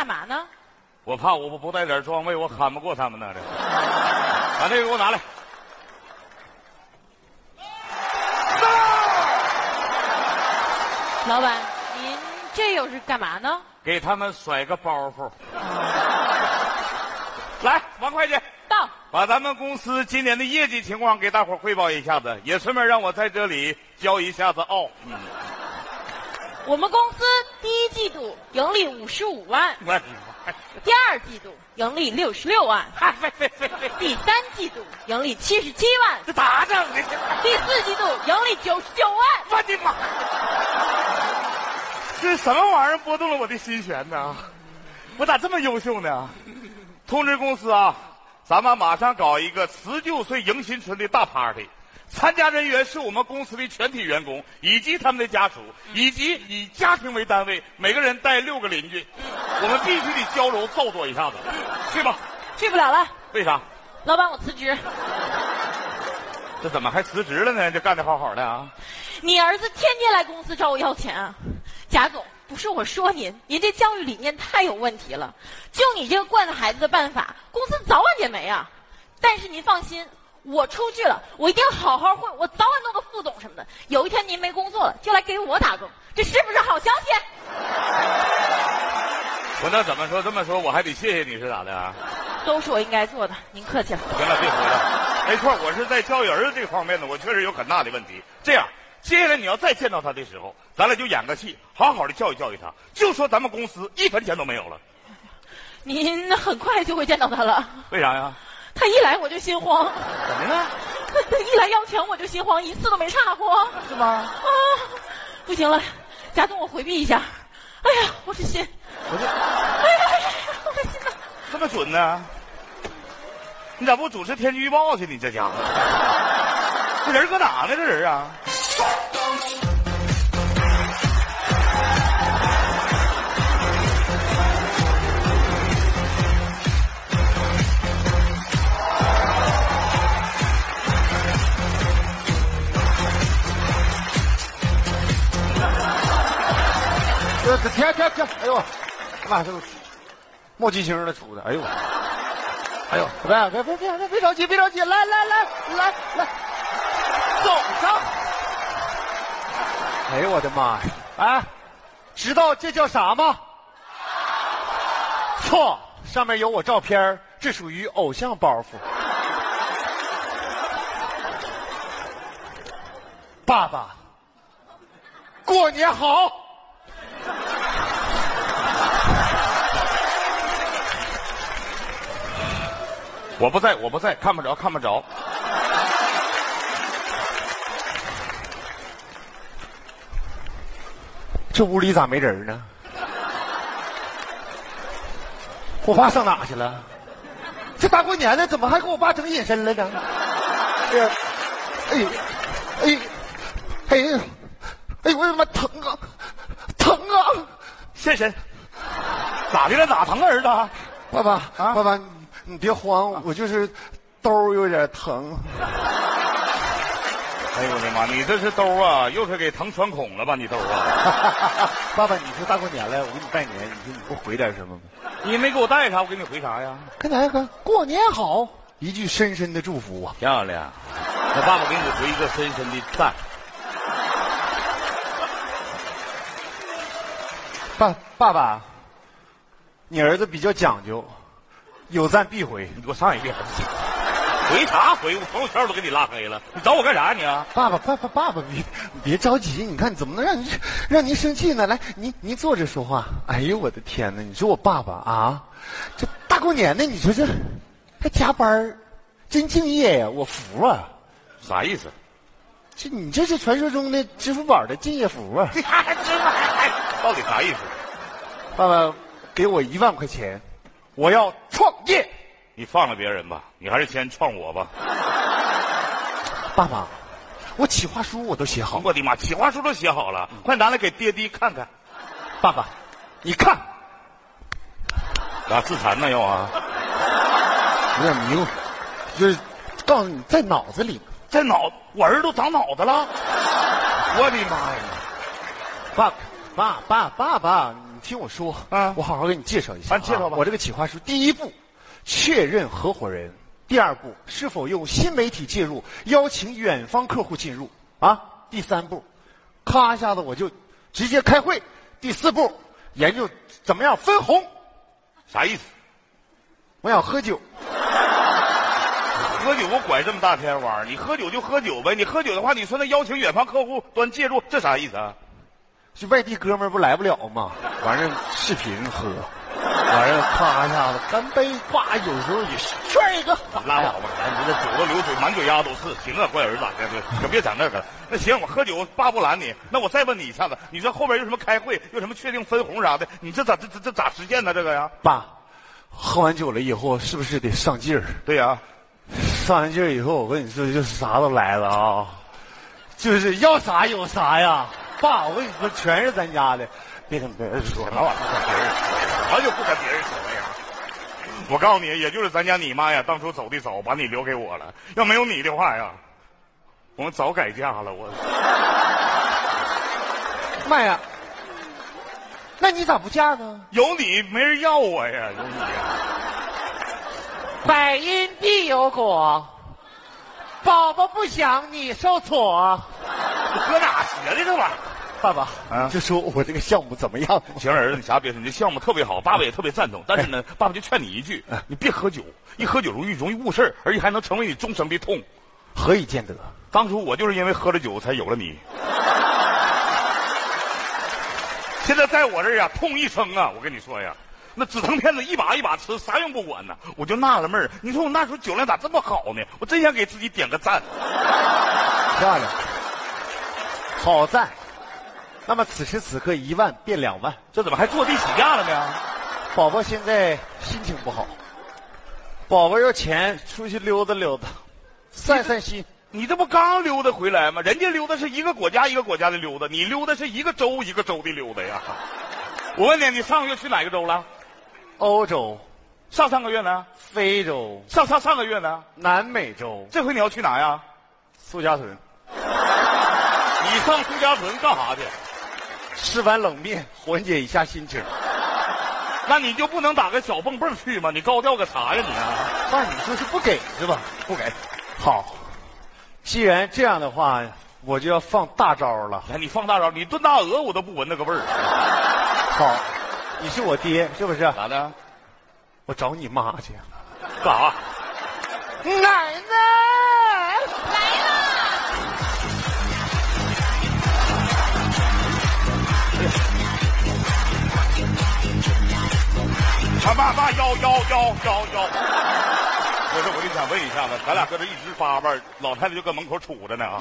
干嘛呢？我怕我不不带点装备，我喊不过他们呢。这，把这个给我拿来。老板，您这又是干嘛呢？给他们甩个包袱。来，王会计，到，把咱们公司今年的业绩情况给大伙儿汇报一下子，也顺便让我在这里骄一下子傲。嗯，我们公司第一季度盈利五十五万，我的妈！第二季度盈利六十六万，哎，别别别别，第三季度盈利七十七万，这咋整的？第四季度盈利九十九万。我的妈！这什么玩意儿拨动了我的心弦呢？我咋这么优秀呢？通知公司啊，咱们马上搞一个辞旧岁迎新春的大 party，参加人员是我们公司的全体员工以及他们的家属，以及以家庭为单位，每个人带六个邻居，我们必须得交流造作一下子，去吧？去不了了，为啥？老板，我辞职。这怎么还辞职了呢？这干的好好的啊！你儿子天天来公司找我要钱啊，贾总，不是我说您，您这教育理念太有问题了。就你这个惯着孩子的办法，公司早晚得没啊。但是您放心，我出去了，我一定好好混，我早晚弄个副总什么的。有一天您没工作了，就来给我打工，这是不是好消息？我那怎么说？这么说我还得谢谢你是咋的啊？都是我应该做的，您客气了。行了，别说了。没错，我是在教育儿子这方面呢，我确实有很大的问题。这样，接下来你要再见到他的时候，咱俩就演个戏，好好的教育教育他。就说咱们公司一分钱都没有了，您很快就会见到他了，为啥呀？他一来我就心慌，怎么了？一来要钱我就心慌，一次都没差过。是吗？啊，不行了，贾总，我回避一下。哎呀，我这心，我这哎呀，哎呀我这心呐，这么准呢？你咋不主持天气预报去？你这家伙，这人搁哪呢？这人啊？这这天天天，哎呦，妈这个冒金星了出的，哎呦，哎呦，别别别别别别着急，别着急，来来来来来，走着。哎呦我的妈呀！哎，知道这叫啥吗？错，上面有我照片这属于偶像包袱。爸爸，过年好。我不在，我不在，看不着，看不着。这屋里咋没人呢？我爸上哪去了？这大过年的，怎么还给我爸整隐身了呢？哎呀，哎呦，哎呦，哎呦，哎呦，我的妈，疼啊，疼啊！现身，咋的了？哪疼啊，儿子？爸爸，啊爸爸，你你别慌，我就是兜有点疼。哎呦我的妈！你这是兜啊，又是给疼穿孔了吧？你兜啊？爸爸，你说大过年了，我给你拜年，你说你给我回点什么吗？你没给我带啥，我给你回啥呀？跟哪个过年好，一句深深的祝福啊！漂亮，那爸爸给你回一个深深的赞。爸爸爸，你儿子比较讲究，有赞必回。你给我上一遍。回啥回？我朋友圈都给你拉黑了，你找我干啥你啊？爸爸，爸爸，爸爸，别你别着急，你看怎么能让您让您生气呢？来，您您坐着说话。哎呦，我的天哪！你说我爸爸啊，这大过年的，你说这还加班儿真敬业呀，我服啊！啥意思？这你这是传说中的支付宝的敬业福啊！这到底啥意思？爸爸，给我一万块钱，我要创业。你放了别人吧，你还是先创我吧。爸爸，我企划书我都写好了。我的妈，企划书都写好了，快拿来给爹爹看看。爸爸，你看，咋自残呢要啊？有点迷糊，就是告诉你，在脑子里，在脑，我儿子都长脑子了。我的妈呀！爸，爸爸爸爸，你听我说啊我好好给你介绍一下、啊介绍吧我这个企划书，第一步，确认合伙人；第二步，是否用新媒体介入，邀请远方客户进入啊；第三步，咔一下子我就直接开会；第四步，研究怎么样分红。啥意思？我想喝酒，喝酒我管这么大天玩意儿？你喝酒就喝酒呗。你喝酒的话，你说那邀请远方客户端介入，这啥意思啊？这外地哥们儿不来不了吗？完事视频喝，完事儿咔一下子干杯，呱，有时候也是圈一个，拉倒吧，咱你这酒都流水，满嘴丫都是。行啊，乖儿子，这这可别整那个。那行，我喝酒爸不拦你。那我再问你一下子，你说后边有什么开会，有什么确定分红啥的？你这咋这这这咋实现呢？这个呀？爸，喝完酒了以后是不是得上劲儿？对呀、上完劲儿以后，我跟你说，就啥都来了啊，就是要啥有啥呀。爸，我跟你说，全是咱家的，别跟别人说什么玩意儿？不跟别人说，啥就不跟别人说呀？我告诉你，也就是咱家你妈呀，当初走的早，把你留给我了。要没有你的话呀，我们早改嫁了。我 妈呀，那你咋不嫁呢？有你没人要我呀，有你呀。百因必有果，宝宝不想你受挫。这搁哪学的这玩意儿？爸爸，啊就说我这个项目怎么样？行，儿子，你啥别说，你这项目特别好，爸爸也特别赞同。但是呢，爸爸就劝你一句，你别喝酒，一喝酒容易容易误事儿，而且还能成为你终生的痛。何以见得？当初我就是因为喝了酒才有了你。现在在我这儿啊，痛一生啊！我跟你说呀，那止疼片子一把一把吃，啥用不管呢？我就纳了闷儿，你说我那时候酒量咋这么好呢？我真想给自己点个赞。漂亮，好赞。那么此时此刻一万变两万，这怎么还坐地起价了呢？宝宝现在心情不好，宝宝要钱出去溜达溜达，散散心。你这不刚溜达回来吗？人家溜达是一个国家一个国家的溜达，你溜达是一个州一个州的溜达呀。我问你，你上个月去哪个州了？欧洲、上上个月呢？非洲、上上上个月呢？南美洲、这回你要去哪呀？苏家屯，你上苏家屯干啥去？吃碗冷面缓解一下心情。那你就不能打个小蹦蹦去吗？你高调个啥呀你啊？那，你说是不给是吧？不给。好，既然这样的话，我就要放大招了。哎，你放大招，你炖大鹅我都不闻那个味儿。好，你是我爹是不是？咋的？我找你妈去。干啥？奶奶。啊妈妈幺幺幺幺幺！不是，我就想问一下子，咱俩搁这一直叭叭，老太太就搁门口杵着呢啊。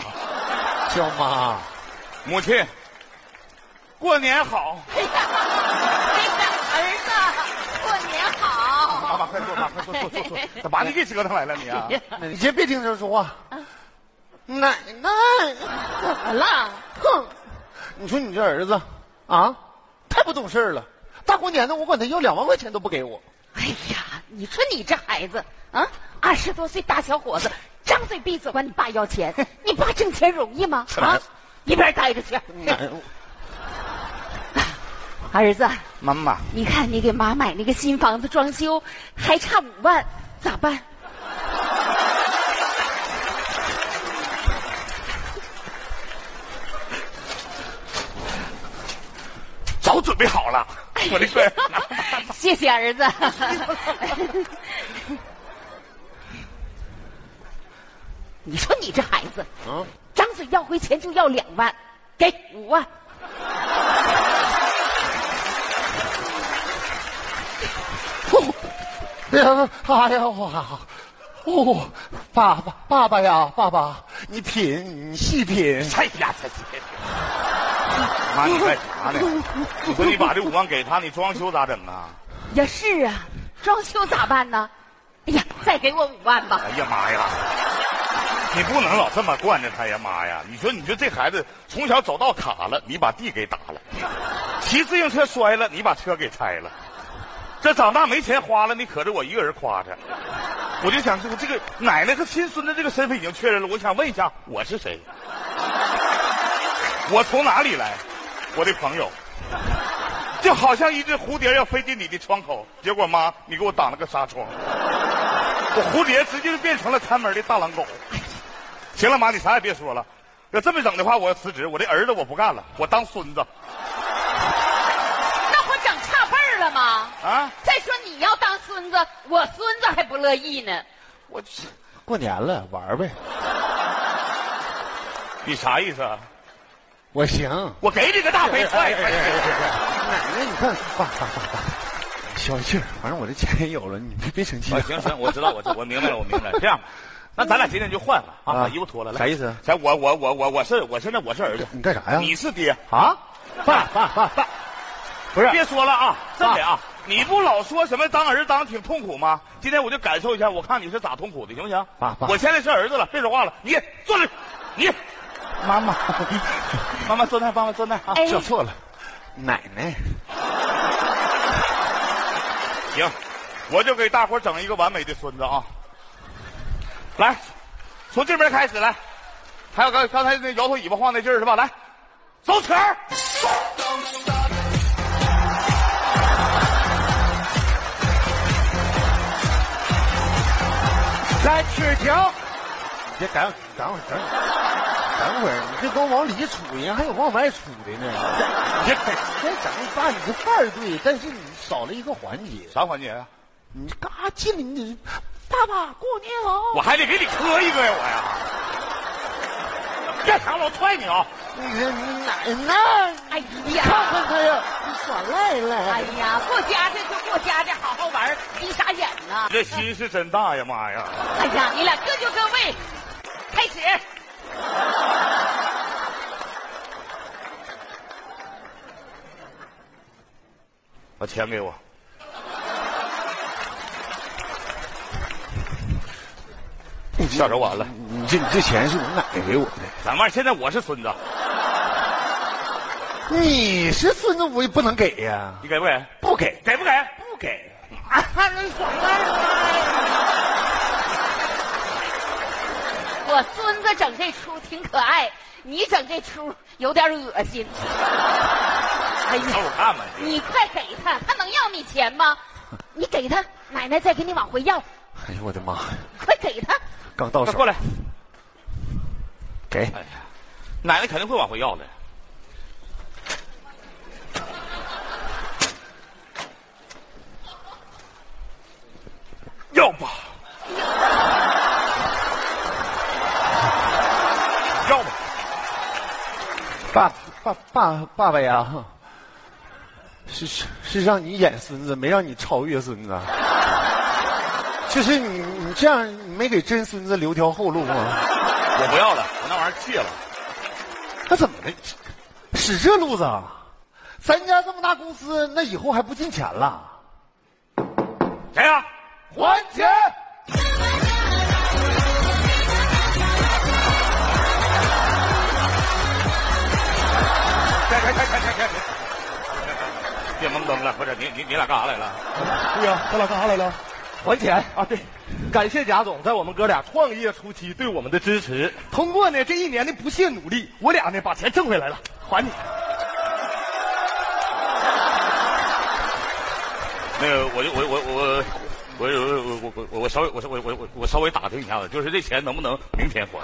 叫妈，母亲，过年好！哎呀，哎呀，儿子，过年妈好。妈，快坐，妈快坐坐坐坐，咋把你给折腾来了你啊？你先别听他说话。奶奶，怎么了？哼，你说你这儿子啊，太不懂事儿了。大过年的，我管他要两万块钱都不给我。哎呀，你说你这孩子啊，二十多岁大小伙子，张嘴闭嘴管你爸要钱，你爸挣钱容易吗？啊，一边待着去。奶，儿子，妈妈，你看你给妈买那个新房子装修，还差五万，咋办？早准备好了，我的乖。谢谢儿子。你说你这孩子，嗯，张嘴要回钱就要两万，给五万。哎呀，哎呀，哇，哦，爸爸，爸爸呀，爸爸，你品，你细品。哎呀，这这。妈，你干啥呢？你说你把这五万给他，你装修咋整啊？也，是啊，装修咋办呢？哎呀，再给我五万吧。哎呀妈呀！你不能老这么惯着他呀，妈呀！你说，你说这孩子从小走道卡了，你把地给打了；骑自行车摔了，你把车给拆了。这长大没钱花了，你可着我一个人夸他。我就想，我这个奶奶和亲孙子这个身份已经确认了，我想问一下，我是谁？我从哪里来？我的朋友，就好像一只蝴蝶要飞进你的窗口，结果妈，你给我挡了个纱窗，我蝴蝶直接就变成了看门的大狼狗。行了，妈，你啥也别说了，要这么整的话，我要辞职，我的儿子我不干了，我当孙子那我整差辈儿了吗？啊！再说你要当孙子，我孙子还不乐意呢。我过年了，玩呗。你啥意思啊？我行。我给你个大肥踹。奶 奶，你看，爸爸爸爸，消气儿。反正我这钱也有了，你别别生气啊，。行行，我知道，我知我明白了，我明白了。这样，那咱俩今天就换了啊，啊把衣服脱了。来啥意思？咱我我我我我是我现在我是儿子，你干啥呀？你是爹，啊？爸爸爸爸，不是别说了啊，真的啊，你不老说什么当儿子当挺痛苦吗？今天我就感受一下，我看你是咋痛苦的，行不行？爸爸我现在是儿子了，别说话了，你坐这，你妈妈，妈妈坐那，妈妈坐那啊。哎叫错了，奶奶。行，我就给大伙儿整一个完美的孙子啊！来，从这边开始来，还有刚刚才那摇头尾巴晃那劲儿是吧？来，走起儿！来曲条。你别赶赶会儿，等等会儿，你这都往里杵人，还有往外杵的呢。你这你这整爸，你这范儿对，但是你少了一个环节。啥环节啊？你嘎进来，你爸爸过年好。我还得给你磕一个呀，我呀！别抢了，我踹你啊！你看你奶奶，哎呀，看他呀，你耍赖了。哎呀，过家家就过家家，好好玩儿，闭啥眼呢你？这心是真大呀，妈呀！哎呀，你俩各就各位，开始。把钱给我。下手晚了，你这你这钱是我奶奶给我的，咱们现在我是孙子，你是孙子，我也不能给呀。你给不给？不给，给不给？不给。啊，那耍赖了。我孙子整这出挺可爱，你整这出有点恶心。哎呀，瞅我看吧，你你快给他，他能要你钱吗？你给他，奶奶再给你往回要，哎呦我的妈呀！快给他。刚到手，过来。给。哎呀，奶奶肯定会往回要的。要吧，要吧，爸爸爸爸爸呀，是是是让你演孙子，没让你超越孙子。就是你你这样，你没给真孙子留条后路吗？我不要了，我那玩意儿戒了。那怎么的？使这路子啊？咱家这么大公司，那以后还不进钱了？谁呀、还钱！开开开开开！别懵灯了，不是你你你俩干啥来了？对呀、咱俩干啥来了？还钱啊！对，感谢贾总在我们哥俩创业初期对我们的支持。通过呢这一年的不懈努力，我俩呢把钱挣回来了，还你。那个，我就我我我我我我我我我稍微我我我我我稍微打听一下子，就是这钱能不能明天还？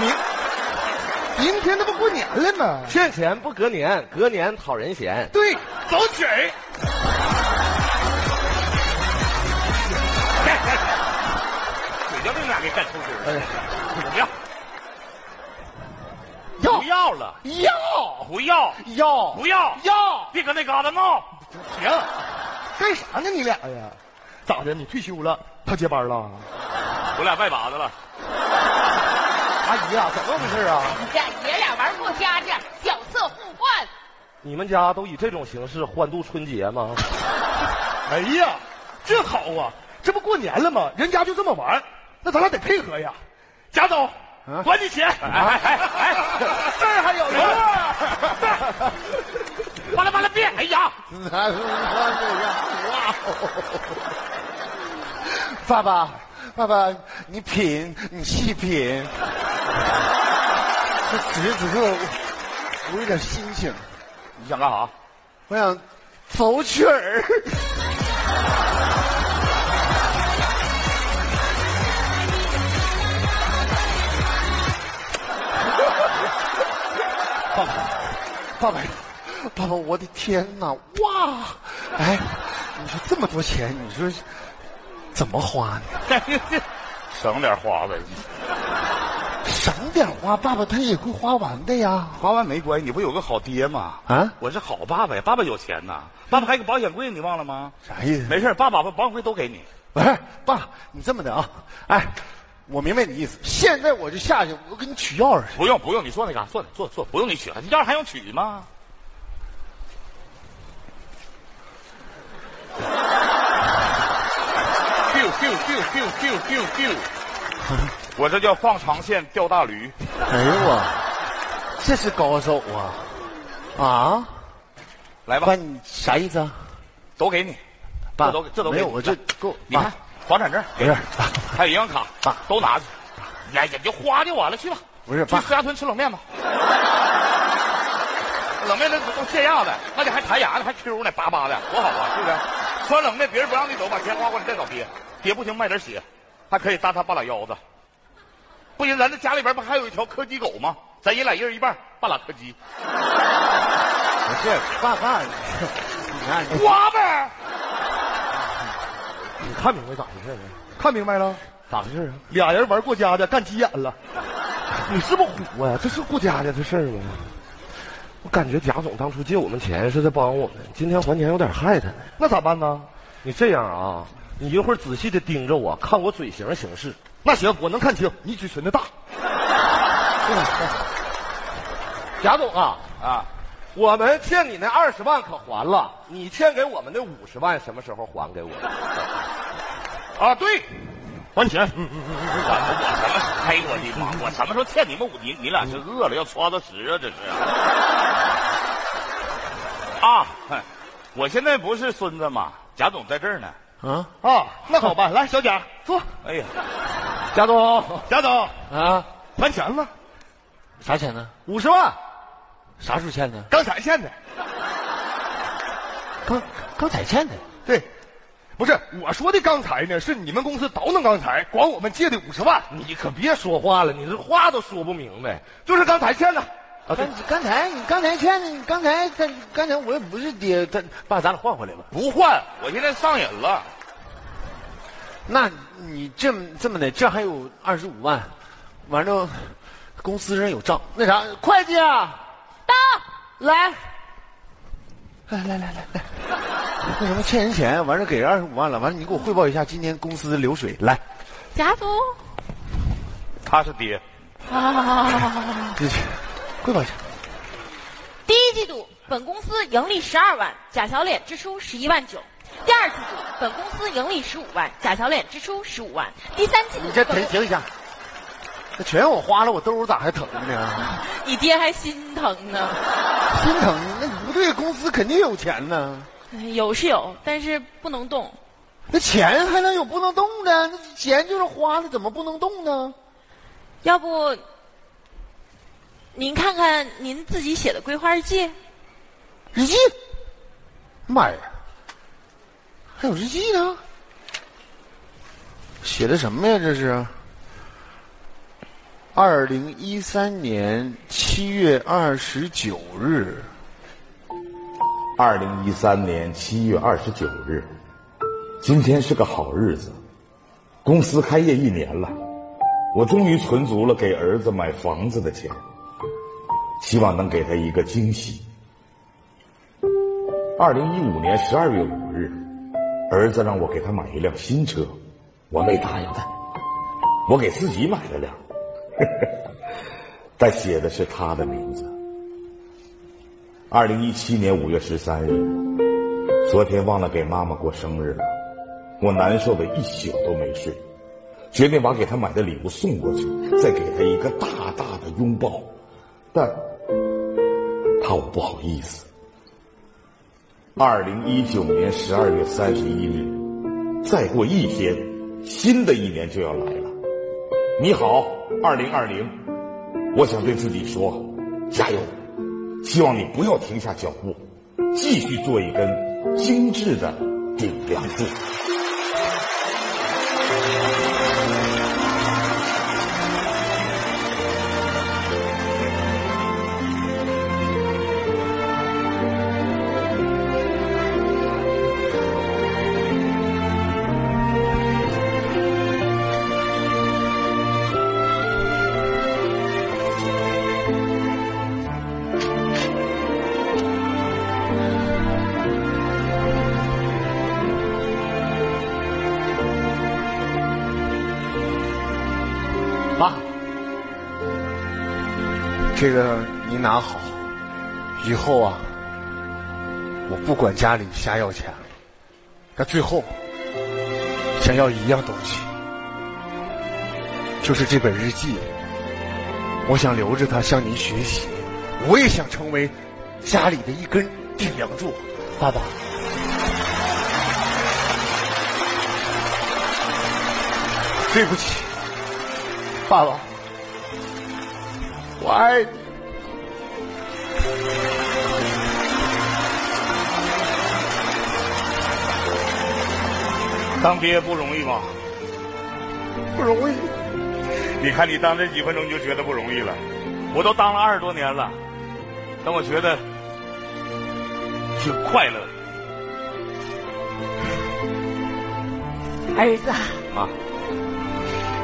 明明天那不过年了吗？欠钱不隔年，隔年讨人嫌。对，走起！嘴叫你俩给干抽筋哎了！不要要不要了，要不要要不要要！别搁那嘎达闹！行，干啥呢你俩呀？咋的？你退休了，他接班了？我俩拜把子了，阿姨啊、怎么回事啊？你俩爷俩玩过家家，角色互换。你们家都以这种形式欢度春节吗？哎呀，这好啊！这不过年了吗？人家就这么玩，那咱俩得配合呀。贾总，啊还你钱！哎哎哎哎，这儿还有人。完了完了，别！哎呀，南方这样，哇哦！爸爸，爸爸，你品，你细品。这此时此刻，我我有点心情，你想干啥？我想走曲儿。爸爸，爸爸，爸爸，我的天哪！哇，哎，你说这么多钱，你说怎么花呢？省点花呗，省点花，爸爸他也会花完的呀。花完没关系，你不有个好爹吗？啊我是好爸爸呀，爸爸有钱呐，爸爸还有个保险柜，你忘了吗？啥意思？没事，爸爸把保险柜都给你。不是，爸，你这么的啊？哎，我明白你意思。现在我就下去，我给你取钥匙去。不用不用，你坐那嘎，坐坐坐，不用你取，钥匙还用取吗？丢丢丢丢丢丢丢！我这叫放长线钓大驴。哎呦我，这是高手啊！啊，来吧爸，，你啥意思啊？都给你，爸，这都这都没有，我这够。你看房产证没事，还有银行卡爸都拿去。呀你，就花就完了，去吧。不是爸去石家屯吃冷面吧。冷面那都现压的，那你还弹牙呢，还 Q 呢，叭叭的，多好啊，是不是？吃完冷面，别人不让你走，把钱花光，你再找爹。爹不行，卖点血，还可以搭他半拉腰子。不行，咱这家里边不还有一条柯基狗吗？咱爷俩一人一半，半拉柯基，不是，爸爸，你看你花呗。你看明白咋回事了？看明白了？咋回事啊？俩人玩过家家，干急眼了。你是不是虎啊？这是过家家的事儿吗？我感觉贾总当初借我们钱是在帮我们，今天还钱有点害他。那咋办呢？你这样啊，你一会儿仔细的盯着我，看我嘴型行事。那行，我能看清，你嘴唇的大。贾总啊，啊，我们欠你那二十万可还了，你欠给我们的五十万什么时候还给我？啊，对，还钱。我我什么？哎我的妈！我什么时候欠你们五？你你俩是饿了要刷到十啊？这是。啊，我现在不是孙子吗？贾总在这儿呢。啊啊，那好吧，来，小贾坐。哎呀，贾总，贾总，啊，还钱了，啥钱呢？五十万，啥时候欠的？刚才欠的。刚刚才欠的。对，不是我说的刚才呢，是你们公司倒腾刚才，管我们借的五十万。你可别说话了，你这话都说不明白，就是刚才欠的。啊，对刚，刚才你刚才欠的，刚才他刚才我也不是爹，他爸，咱俩换回来吧。不换，我现在上瘾了。那你这么这么的，这还有二十五万，完了，公司上有账。那啥，会计啊，到，来，来来来来来，那什么欠人钱，完了给人二十五万了，完了你给我汇报一下今天公司的流水，来，贾总他是爹，啊，这去汇报一下。第一季度本公司盈利十二万，贾小脸支出十一万九。第二季度本公司盈利十五万，贾小脸支出十五万。第三季度你这停停一下，这全我花了，我兜儿咋还疼呢？你爹还心疼呢。心疼，那不对，公司肯定有钱呢。哎有是有，但是不能动。那钱还能有不能动的？那钱就是花的，怎么不能动呢？要不，您看看您自己写的规划日记。日记，妈呀，还有日记呢？写的什么呀？这是？二零一三年七月二十九日，二零一三年七月二十九日，今天是个好日子，公司开业一年了，我终于存足了给儿子买房子的钱，希望能给他一个惊喜。二零一五年十二月五日，儿子让我给他买一辆新车，我没答应他，我给自己买了辆，但写的是他的名字。二零一七年五月十三日，昨天忘了给妈妈过生日了，我难受的一宿都没睡，决定把给他买的礼物送过去，再给他一个大大的拥抱，但怕我不好意思。二零一九年十二月三十一日，再过一天新的一年就要来了。你好，二零二零，我想对自己说，加油！希望你不要停下脚步，继续做一根精致的顶梁柱。管家里瞎要钱了，但最后想要一样东西，就是这本日记。我想留着它向您学习，我也想成为家里的一根顶梁柱，爸爸。对不起，爸爸，我爱你。当爹不容易吧？不容易。你看你当这几分钟你就觉得不容易了，我都当了二十多年了，但我觉得挺快乐。儿子，妈，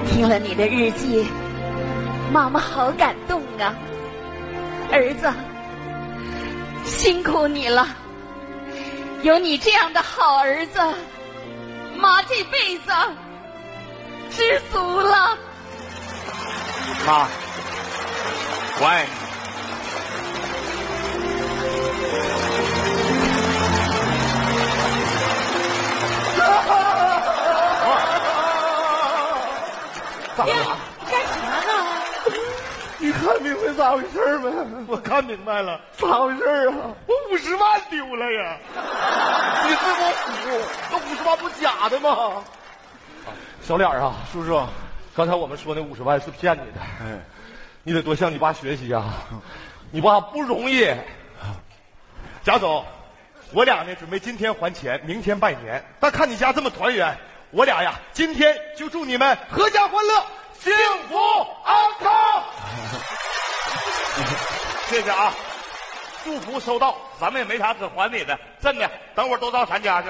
听了你的日记，妈妈好感动啊！儿子，辛苦你了，有你这样的好儿子，妈这辈子知足了。妈，我爱你。爹，干啥呢？你看明白咋回事没？我看明白了，咋回事啊？我五十万丢了呀！你是我虎，那五十万不假的吗？小脸儿啊，叔叔，刚才我们说那五十万是骗你的，哎，你得多向你爸学习啊！你爸不容易。贾总，我俩呢准备今天还钱，明天拜年。但看你家这么团圆，我俩呀今天就祝你们阖家欢乐，幸福安康。谢谢啊，祝福收到，咱们也没啥可还你的，真的。等会儿都到咱家去，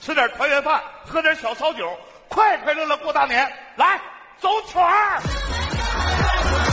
吃点团圆饭，喝点小烧酒，快快乐乐过大年。来，走曲儿。